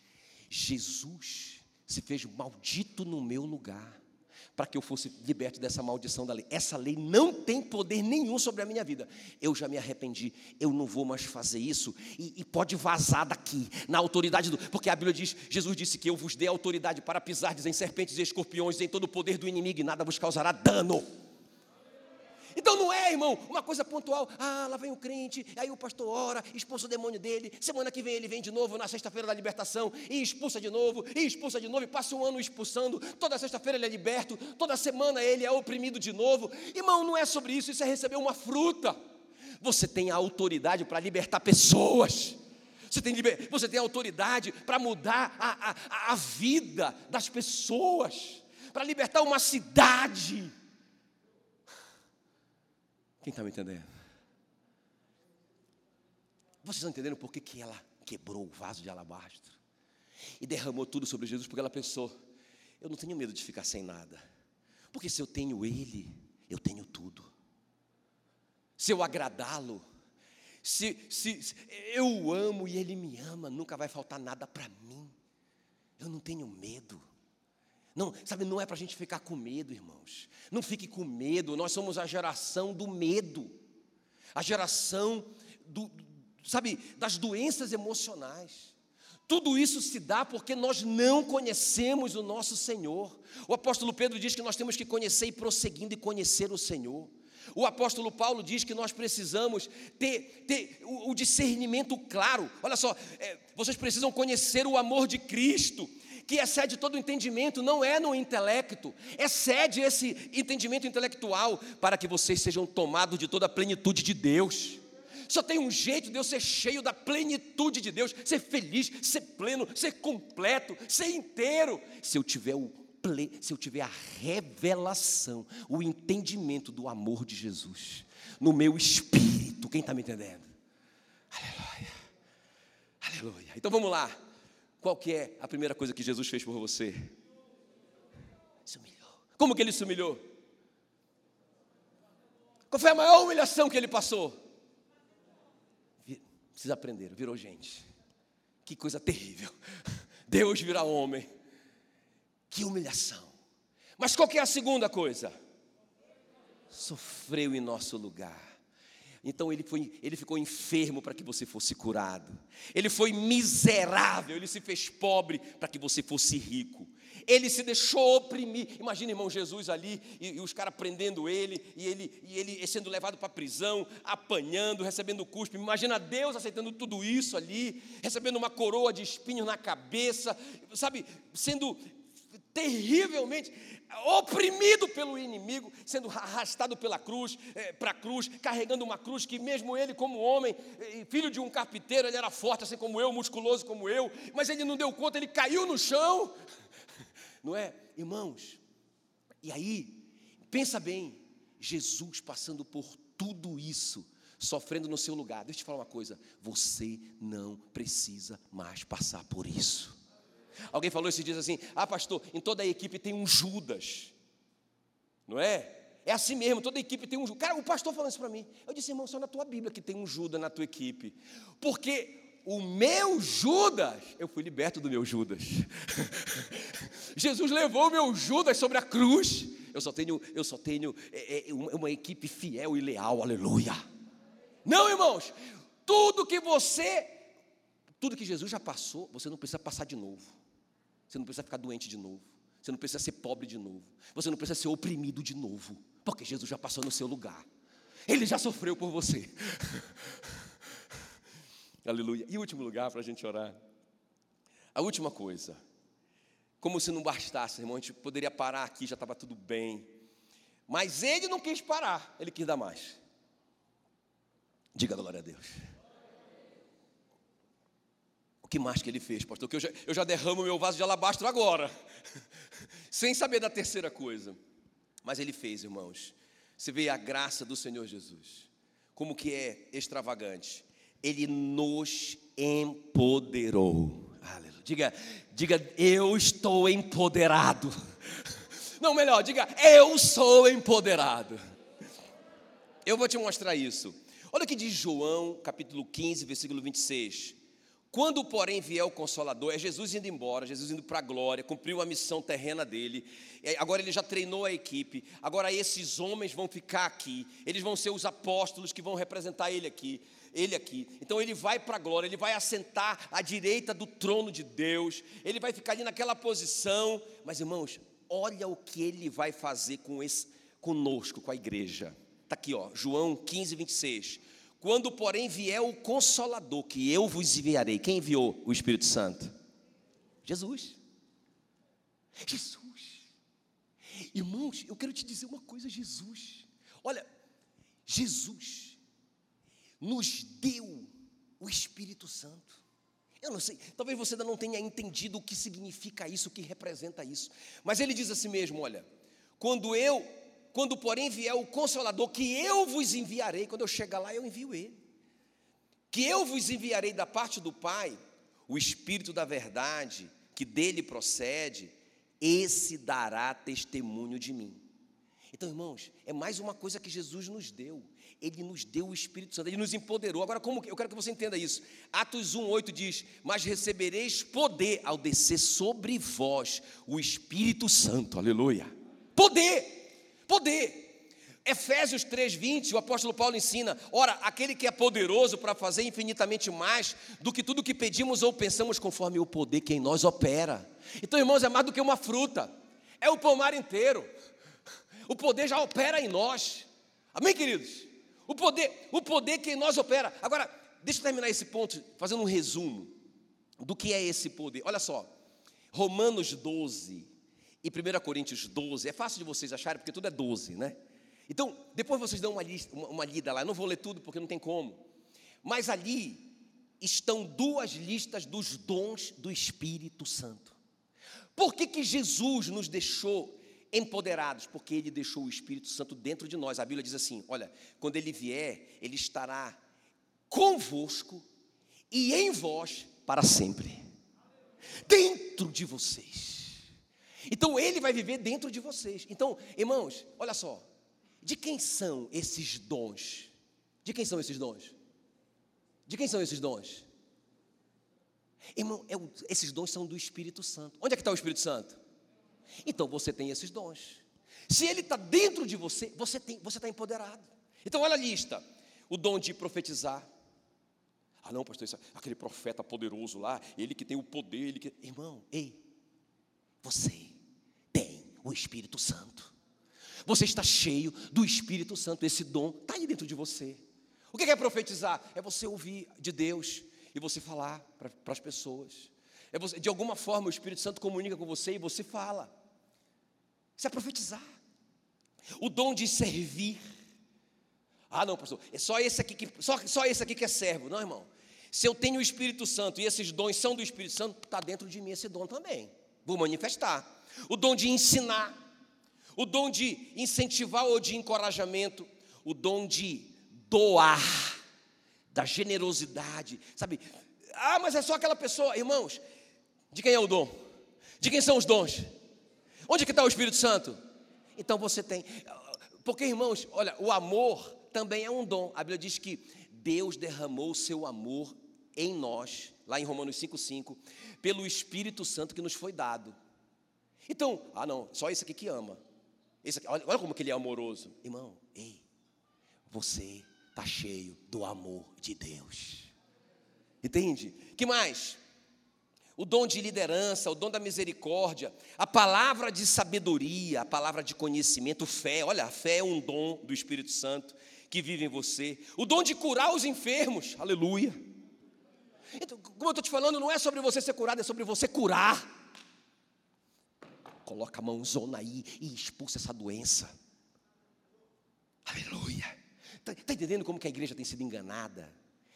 Jesus se fez maldito no meu lugar, para que eu fosse liberto dessa maldição da lei. Essa lei não tem poder nenhum sobre a minha vida. Eu já me arrependi, eu não vou mais fazer isso. E, e pode vazar daqui, na autoridade do. Porque a Bíblia diz: Jesus disse que eu vos dei autoridade para pisar em serpentes e escorpiões, em todo o poder do inimigo, e nada vos causará dano. Então não é, irmão, uma coisa pontual. Ah, lá vem o crente, aí o pastor ora, expulsa o demônio dele. Semana que vem ele vem de novo na sexta-feira da libertação e expulsa de novo, e expulsa de novo, e passa um ano expulsando. Toda sexta-feira ele é liberto, toda semana ele é oprimido de novo. Irmão, não é sobre isso, isso é receber uma fruta. Você tem a autoridade para libertar pessoas. Você tem, você tem autoridade para mudar a, a, a vida das pessoas, para libertar uma cidade. Quem está me entendendo? Vocês estão entendendo por que, que ela quebrou o vaso de alabastro e derramou tudo sobre Jesus? Porque ela pensou: eu não tenho medo de ficar sem nada, porque se eu tenho Ele, eu tenho tudo. Se eu agradá-lo, se, se, se, eu o amo e Ele me ama, nunca vai faltar nada para mim. Eu não tenho medo. Não, sabe, não é para a gente ficar com medo, irmãos. Não fique com medo. Nós somos a geração do medo, a geração do, sabe, das doenças emocionais. Tudo isso se dá porque nós não conhecemos o nosso Senhor. O apóstolo Pedro diz que nós temos que conhecer e prosseguindo e conhecer o Senhor. O apóstolo Paulo diz que nós precisamos ter, ter o, discernimento claro. Olha só, é, vocês precisam conhecer o amor de Cristo que excede todo entendimento, não é no intelecto, excede esse entendimento intelectual para que vocês sejam tomados de toda a plenitude de Deus. Só tem um jeito de eu ser cheio da plenitude de Deus, ser feliz, ser pleno, ser completo, ser inteiro. Se eu tiver o se eu tiver a revelação, o entendimento do amor de Jesus no meu espírito, quem está me entendendo? Aleluia, aleluia. Então vamos lá. Qual que é a primeira coisa que Jesus fez por você? Se humilhou. Como que ele se humilhou? Qual foi a maior humilhação que ele passou? Vocês aprenderam, virou gente. Que coisa terrível. Deus vira homem. Que humilhação. Mas qual que é a segunda coisa? Sofreu em nosso lugar. Então ele, foi, ele ficou enfermo para que você fosse curado. Ele foi miserável, ele se fez pobre para que você fosse rico. ele se deixou oprimir. Imagina, irmão, Jesus ali e, e os caras prendendo ele e ele, e ele sendo levado para a prisão, apanhando, recebendo cuspe. Imagina Deus aceitando tudo isso ali, recebendo uma coroa de espinhos na cabeça, sabe, sendo terrivelmente oprimido pelo inimigo, sendo arrastado pela cruz, é, para a cruz, carregando uma cruz que mesmo ele como homem, é, filho de um carpinteiro, ele era forte assim como eu, musculoso como eu, mas ele não deu conta, ele caiu no chão, não é? Irmãos, e aí, pensa bem, Jesus passando por tudo isso, sofrendo no seu lugar, deixa eu te falar uma coisa, você não precisa mais passar por isso. Alguém falou esses dias assim: ah, pastor, em toda a equipe tem um Judas, não é? É assim mesmo, toda a equipe tem um Judas. Cara, o pastor falou isso para mim. Eu disse, irmão, só na tua Bíblia que tem um Judas na tua equipe. Porque o meu Judas, eu fui liberto do meu Judas. Jesus levou o meu Judas sobre a cruz. Eu só tenho, eu só tenho é, é, uma, uma equipe fiel e leal, aleluia. Não, irmãos, tudo que você, tudo que Jesus já passou, você não precisa passar de novo. Você não precisa ficar doente de novo. Você não precisa ser pobre de novo. Você não precisa ser oprimido de novo. Porque Jesus já passou no seu lugar. Ele já sofreu por você. Aleluia. E último lugar para a gente orar. A última coisa. Como se não bastasse, irmão, a gente poderia parar aqui, já estava tudo bem. Mas ele não quis parar, ele quis dar mais. Diga glória a Deus. O que mais que ele fez, pastor? Que eu já, eu já derramo meu vaso de alabastro agora, sem saber da terceira coisa. Mas ele fez, irmãos. Você vê a graça do Senhor Jesus, como que é extravagante. Ele nos empoderou. Aleluia. Diga, diga, eu estou empoderado. Não, melhor, diga, eu sou empoderado. Eu vou te mostrar isso. Olha o que diz João, capítulo 15, versículo 26. Quando, porém, vier o Consolador, é Jesus indo embora, Jesus indo para a glória, cumpriu a missão terrena dele, agora ele já treinou a equipe, agora esses homens vão ficar aqui, eles vão ser os apóstolos que vão representar ele aqui, ele aqui. Então ele vai para a glória, ele vai assentar à direita do trono de Deus, ele vai ficar ali naquela posição, mas irmãos, olha o que ele vai fazer com esse, conosco, com a igreja. Está aqui, ó, João 15, 26. Quando, porém, vier o Consolador, que eu vos enviarei. Quem enviou o Espírito Santo? Jesus. Jesus. Irmãos, eu quero te dizer uma coisa, Jesus. Olha, Jesus nos deu o Espírito Santo. Eu não sei, talvez você ainda não tenha entendido o que significa isso, o que representa isso. Mas ele diz assim mesmo: olha, quando eu quando, porém, vier o consolador, que eu vos enviarei, quando eu chegar lá, eu envio ele. Que eu vos enviarei da parte do Pai, o Espírito da verdade, que dele procede, esse dará testemunho de mim. Então, irmãos, é mais uma coisa que Jesus nos deu. Ele nos deu o Espírito Santo, ele nos empoderou. Agora, como eu quero que você entenda isso? Atos 1:8 diz: "Mas recebereis poder ao descer sobre vós o Espírito Santo". Aleluia. Poder Poder. Efésios 3:20, o apóstolo Paulo ensina: "Ora, aquele que é poderoso para fazer infinitamente mais do que tudo que pedimos ou pensamos conforme o poder que em nós opera". Então, irmãos, é mais do que uma fruta. É o pomar inteiro. O poder já opera em nós. Amém, queridos? O poder, o poder que em nós opera. Agora, deixa eu terminar esse ponto fazendo um resumo do que é esse poder. Olha só. Romanos 12, e 1 Coríntios 12, é fácil de vocês acharem, porque tudo é 12, né? Então, depois vocês dão uma, lista, uma, uma lida lá, eu não vou ler tudo porque não tem como. Mas ali estão duas listas dos dons do Espírito Santo. Por que, que Jesus nos deixou empoderados? Porque Ele deixou o Espírito Santo dentro de nós. A Bíblia diz assim: olha, quando Ele vier, Ele estará convosco e em vós para sempre. Dentro de vocês. Então ele vai viver dentro de vocês. Então, irmãos, olha só. De quem são esses dons? De quem são esses dons? De quem são esses dons? Irmão, é o, esses dons são do Espírito Santo. Onde é que está o Espírito Santo? Então você tem esses dons. Se ele está dentro de você, você tem, você está empoderado. Então olha a lista: o dom de profetizar. Ah, não, pastor, isso, aquele profeta poderoso lá, ele que tem o poder, ele que. Irmão, ei, você o Espírito Santo. Você está cheio do Espírito Santo, esse dom está aí dentro de você. O que é profetizar? É você ouvir de Deus e você falar para as pessoas. É você, de alguma forma o Espírito Santo comunica com você e você fala. Isso é profetizar. O dom de servir. Ah, não, pastor, é só esse aqui que, só, só esse aqui que é servo. Não, irmão. Se eu tenho o Espírito Santo e esses dons são do Espírito Santo, está dentro de mim esse dom também. Vou manifestar. O dom de ensinar, o dom de incentivar ou de encorajamento, o dom de doar, da generosidade, sabe? Ah, mas é só aquela pessoa, irmãos. De quem é o dom? De quem são os dons? Onde que está o Espírito Santo? Então você tem, porque irmãos, olha, o amor também é um dom. A Bíblia diz que Deus derramou o seu amor em nós, lá em Romanos 5,5, pelo Espírito Santo que nos foi dado. Então, ah não, só esse aqui que ama. Esse aqui, olha, olha como que ele é amoroso. Irmão, ei, você está cheio do amor de Deus. Entende? Que mais? O dom de liderança, o dom da misericórdia, a palavra de sabedoria, a palavra de conhecimento, fé. Olha, a fé é um dom do Espírito Santo que vive em você. O dom de curar os enfermos, aleluia. Então, como eu estou te falando, não é sobre você ser curado, é sobre você curar. Coloca a mãozona aí e expulsa essa doença. Aleluia. Está tá entendendo como que a igreja tem sido enganada?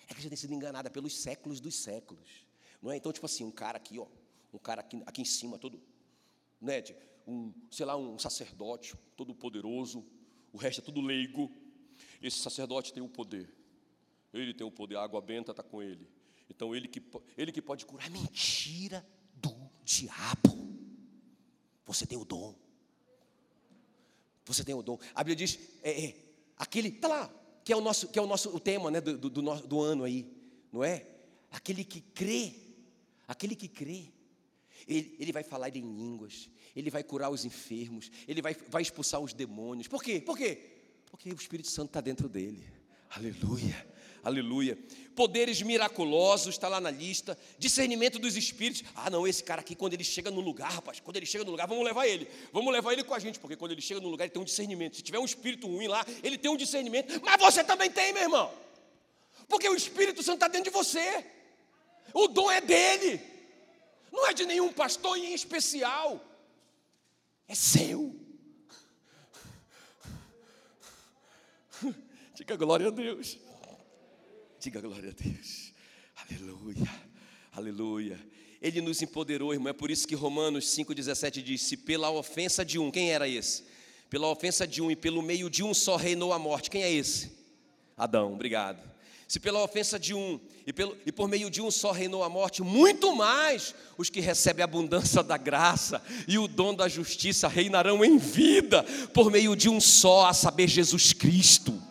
A igreja tem sido enganada pelos séculos dos séculos. Não é? Então, tipo assim, um cara aqui, ó, um cara aqui, aqui em cima, todo, né, um, sei lá, um sacerdote, todo poderoso, o resto é tudo leigo. Esse sacerdote tem o poder. Ele tem o poder, a água benta está com ele. Então ele que, ele que pode curar. Mentira do diabo. Você tem o dom. Você tem o dom. A Bíblia diz, é, é aquele, tá lá, que é o nosso, que é o nosso o tema né, do, do, do, do ano aí, não é? Aquele que crê, aquele que crê. Ele, ele, vai falar em línguas, ele vai curar os enfermos, ele vai, vai expulsar os demônios. Por quê? Por quê? Porque o Espírito Santo está dentro dele. Aleluia, aleluia. Poderes miraculosos, está lá na lista. Discernimento dos espíritos. Ah, não, esse cara aqui, quando ele chega no lugar, rapaz, quando ele chega no lugar, vamos levar ele. Vamos levar ele com a gente, porque quando ele chega no lugar, ele tem um discernimento. Se tiver um espírito ruim lá, ele tem um discernimento. Mas você também tem, meu irmão. Porque o Espírito Santo está dentro de você. O dom é dele. Não é de nenhum pastor em especial. É seu. Diga glória a Deus. Diga glória a Deus. Aleluia. Aleluia. Ele nos empoderou, irmão. É por isso que Romanos 5,17 diz: Se pela ofensa de um, quem era esse? Pela ofensa de um e pelo meio de um só reinou a morte. Quem é esse? Adão, obrigado. Se pela ofensa de um e, pelo, e por meio de um só reinou a morte, muito mais os que recebem a abundância da graça e o dom da justiça reinarão em vida por meio de um só, a saber, Jesus Cristo.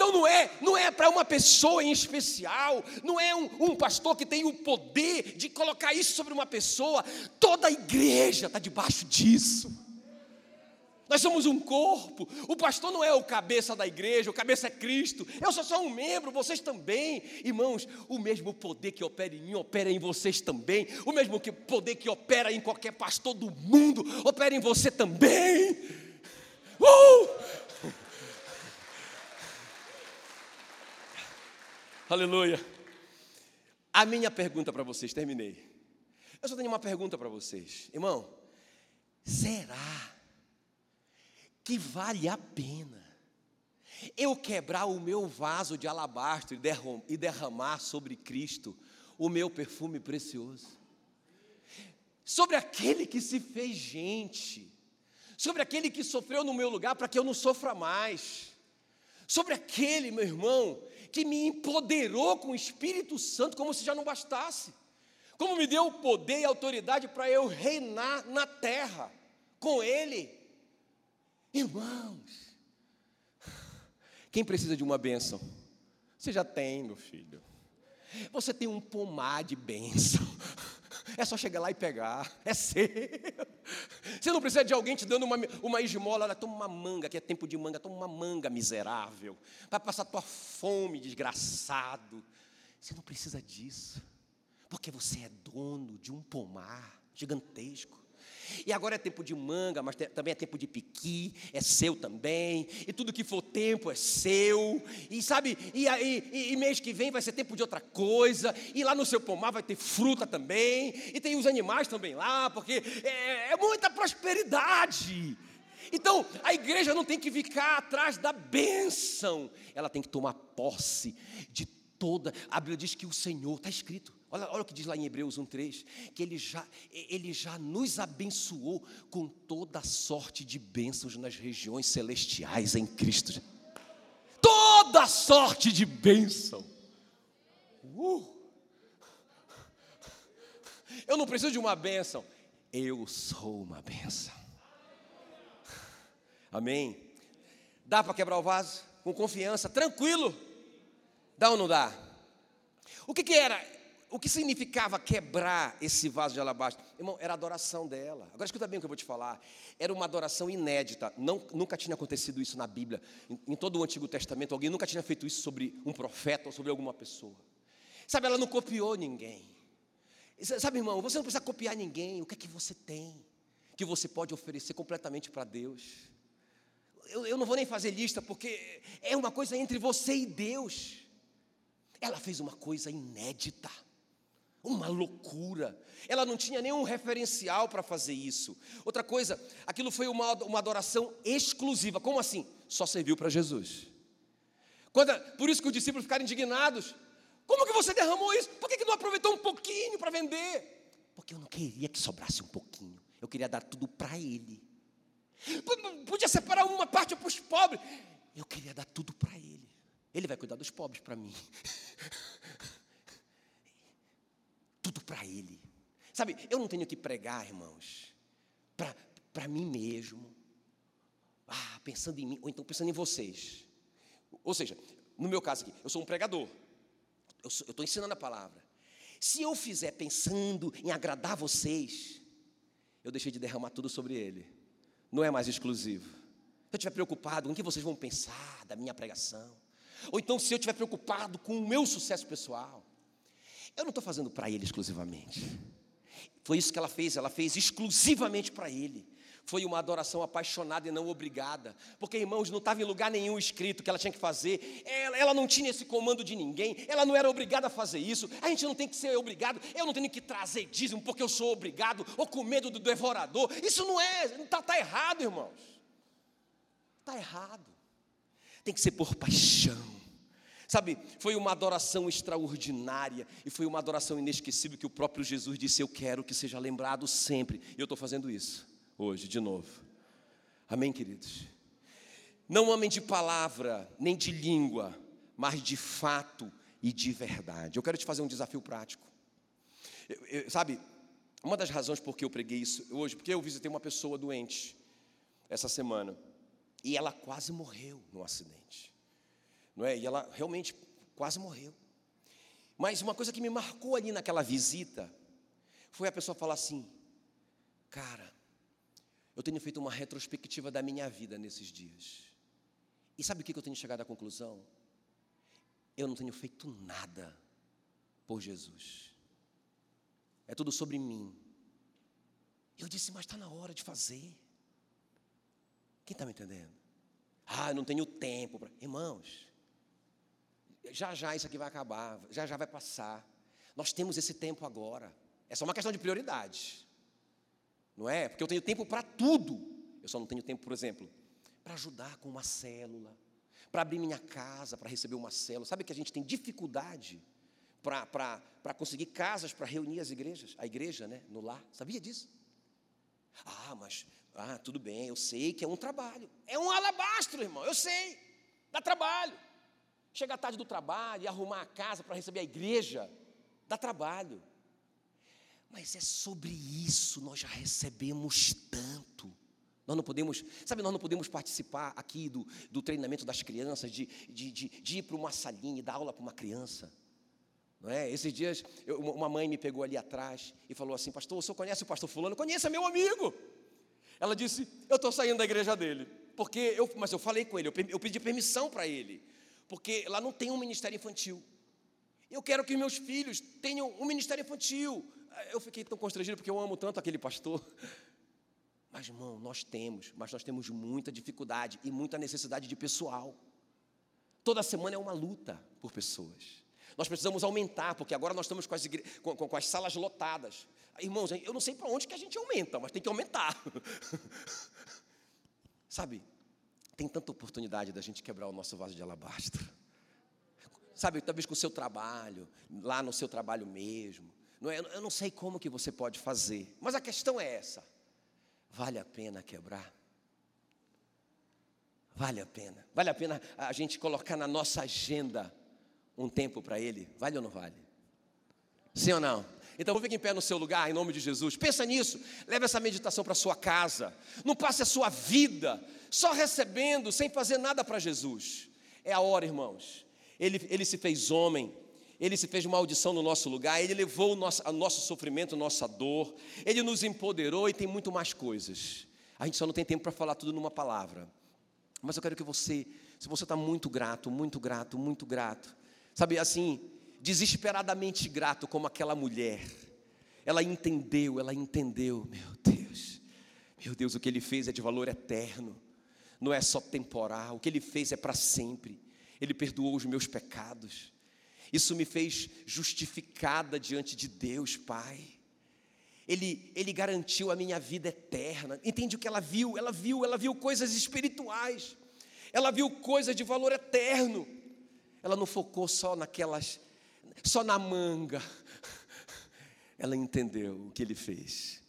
Então não é, não é para uma pessoa em especial, não é um, um, pastor que tem o poder de colocar isso sobre uma pessoa. Toda a igreja está debaixo disso. Nós somos um corpo. O pastor não é o cabeça da igreja, o cabeça é Cristo. Eu sou só um membro, vocês também. Irmãos, o mesmo poder que opera em mim opera em vocês também. O mesmo poder que opera em qualquer pastor do mundo opera em você também. Uh! Aleluia. A minha pergunta para vocês, terminei. Eu só tenho uma pergunta para vocês. Irmão, será que vale a pena eu quebrar o meu vaso de alabastro e derramar sobre Cristo o meu perfume precioso? Sobre aquele que se fez gente, sobre aquele que sofreu no meu lugar para que eu não sofra mais, sobre aquele, meu irmão, que me empoderou com o Espírito Santo como se já não bastasse. Como me deu o poder e autoridade para eu reinar na terra com Ele. Irmãos, quem precisa de uma bênção? Você já tem, meu filho. Você tem um pomar de bênção. É só chegar lá e pegar. É seu. Você não precisa de alguém te dando uma, uma esmola. Olha, toma uma manga, que é tempo de manga. Toma uma manga, miserável. Vai passar tua fome, desgraçado. Você não precisa disso. Porque você é dono de um pomar. gigantesco. E agora é tempo de manga, mas também é tempo de piqui, é seu também. E tudo que for tempo é seu. E sabe, e, e, e, mês que vem vai ser tempo de outra coisa. E lá no seu pomar vai ter fruta também. E tem os animais também lá, porque é, é muita prosperidade. Então, a igreja não tem que ficar atrás da bênção, ela tem que tomar posse de toda. A Bíblia diz que o Senhor, está escrito, olha, olha o que diz lá em Hebreus 1,3: que ele já, ele já nos abençoou com toda sorte de bênçãos nas regiões celestiais em Cristo. Toda sorte de bênção. Uh! Eu não preciso de uma bênção, eu sou uma bênção. Amém? Dá para quebrar o vaso? Com confiança, tranquilo. Dá ou não dá? O que, que era? O que significava quebrar esse vaso de alabastro? Irmão, era a adoração dela. Agora escuta bem o que eu vou te falar. Era uma adoração inédita. Não, nunca tinha acontecido isso na Bíblia. Em, em todo o Antigo Testamento, alguém nunca tinha feito isso sobre um profeta ou sobre alguma pessoa. Sabe, ela não copiou ninguém. Sabe, irmão, você não precisa copiar ninguém. O que é que você tem que você pode oferecer completamente para Deus? eu, eu não vou nem fazer lista, porque é uma coisa entre você e Deus. Ela fez uma coisa inédita, uma loucura. Ela não tinha nenhum referencial para fazer isso. Outra coisa, aquilo foi uma, uma adoração exclusiva. Como assim? Só serviu para Jesus. Quando, por isso que os discípulos ficaram indignados. Como que você derramou isso? Por que, que não aproveitou um pouquinho para vender? Porque eu não queria que sobrasse um pouquinho. Eu queria dar tudo para ele. Podia separar uma parte para os pobres. Eu queria dar tudo para ele. Ele vai cuidar dos pobres para mim. tudo para ele. Sabe, eu não tenho que pregar, irmãos, para mim mesmo. Ah, pensando em mim, ou então pensando em vocês. Ou seja, no meu caso aqui, eu sou um pregador. Eu estou ensinando a palavra. Se eu fizer pensando em agradar vocês, eu deixei de derramar tudo sobre ele não é mais exclusivo. Se eu estiver preocupado com o que vocês vão pensar da minha pregação, ou então se eu estiver preocupado com o meu sucesso pessoal, eu não estou fazendo para ele exclusivamente. Foi isso que ela fez, ela fez exclusivamente para ele. Foi uma adoração apaixonada e não obrigada. Porque, irmãos, não estava em lugar nenhum escrito que ela tinha que fazer. Ela, ela, não tinha esse comando de ninguém. Ela não era obrigada a fazer isso. A gente não tem que ser obrigado. Eu não tenho que trazer dízimo porque eu sou obrigado ou com medo do devorador. Isso não é. Está tá errado, irmãos. Está errado. Tem que ser por paixão. Sabe, foi uma adoração extraordinária e foi uma adoração inesquecível que o próprio Jesus disse: Eu quero que seja lembrado sempre. E eu estou fazendo isso hoje, de novo. Amém, queridos? Não amem de palavra, nem de língua, mas de fato e de verdade. Eu quero te fazer um desafio prático. Eu, eu, sabe, uma das razões por que eu preguei isso hoje, porque eu visitei uma pessoa doente essa semana e ela quase morreu num acidente, não é? E ela realmente quase morreu. Mas uma coisa que me marcou ali naquela visita foi a pessoa falar assim: Cara, eu tenho feito uma retrospectiva da minha vida nesses dias. E sabe o que eu tenho chegado à conclusão? Eu não tenho feito nada por Jesus. É tudo sobre mim. Eu disse, mas está na hora de fazer. Quem está me entendendo? Ah, eu não tenho tempo. Irmãos, já já isso aqui vai acabar, já já vai passar. Nós temos esse tempo agora. É só uma questão de prioridade não é? Porque eu tenho tempo para tudo. Eu só não tenho tempo, por exemplo, para ajudar com uma célula, para abrir minha casa, para receber uma célula. Sabe que a gente tem dificuldade para conseguir casas para reunir as igrejas, a igreja, né, no lar. Sabia disso? Ah, mas ah, tudo bem, eu sei que é um trabalho. É um alabastro, irmão, eu sei. Dá trabalho. Chega tarde do trabalho e arrumar a casa para receber a igreja, dá trabalho. Mas é sobre isso, nós já recebemos tanto. Nós não podemos, sabe, nós não podemos participar aqui do, do treinamento das crianças, de, de, de, de ir para uma salinha e dar aula para uma criança. Não é? Esses dias, eu, uma mãe me pegou ali atrás e falou assim: Pastor, o senhor conhece o pastor Fulano? Conheça, meu amigo. Ela disse: Eu estou saindo da igreja dele. Porque eu, mas eu falei com ele, eu, eu pedi permissão para ele. Porque lá não tem um ministério infantil. Eu quero que meus filhos tenham um ministério infantil Eu fiquei tão constrangido porque eu amo tanto aquele pastor. Mas, irmão, nós temos, mas nós temos muita dificuldade e muita necessidade de pessoal. Toda semana é uma luta por pessoas. Nós precisamos aumentar, porque agora nós estamos com as, igre... com, com, com as salas lotadas. Irmãos, eu não sei para onde que a gente aumenta, mas tem que aumentar. Sabe, tem tanta oportunidade da gente quebrar o nosso vaso de alabastro. Sabe, talvez com o seu trabalho, lá no seu trabalho mesmo. Não é, eu não sei como que você pode fazer, mas a questão é essa: vale a pena quebrar? Vale a pena. Vale a pena a gente colocar na nossa agenda um tempo para Ele? Vale ou não vale? Sim ou não? Então fique em pé no seu lugar, em nome de Jesus. Pensa nisso. Leve essa meditação para sua casa. Não passe a sua vida só recebendo, sem fazer nada para Jesus. É a hora, irmãos. Ele, ele se fez homem. Ele se fez maldição no nosso lugar, Ele levou o nosso, o nosso sofrimento, nossa dor, Ele nos empoderou e tem muito mais coisas. A gente só não tem tempo para falar tudo numa palavra. Mas eu quero que você, se você está muito grato, muito grato, muito grato, sabe assim, desesperadamente grato como aquela mulher. Ela entendeu, ela entendeu, meu Deus, meu Deus, o que ele fez é de valor eterno, não é só temporal, o que ele fez é para sempre. Ele perdoou os meus pecados, isso me fez justificada diante de Deus, Pai. Ele, ele garantiu a minha vida eterna. Entende o que ela viu? Ela viu, ela viu coisas espirituais. Ela viu coisas de valor eterno. Ela não focou só naquelas só na manga. Ela entendeu o que ele fez.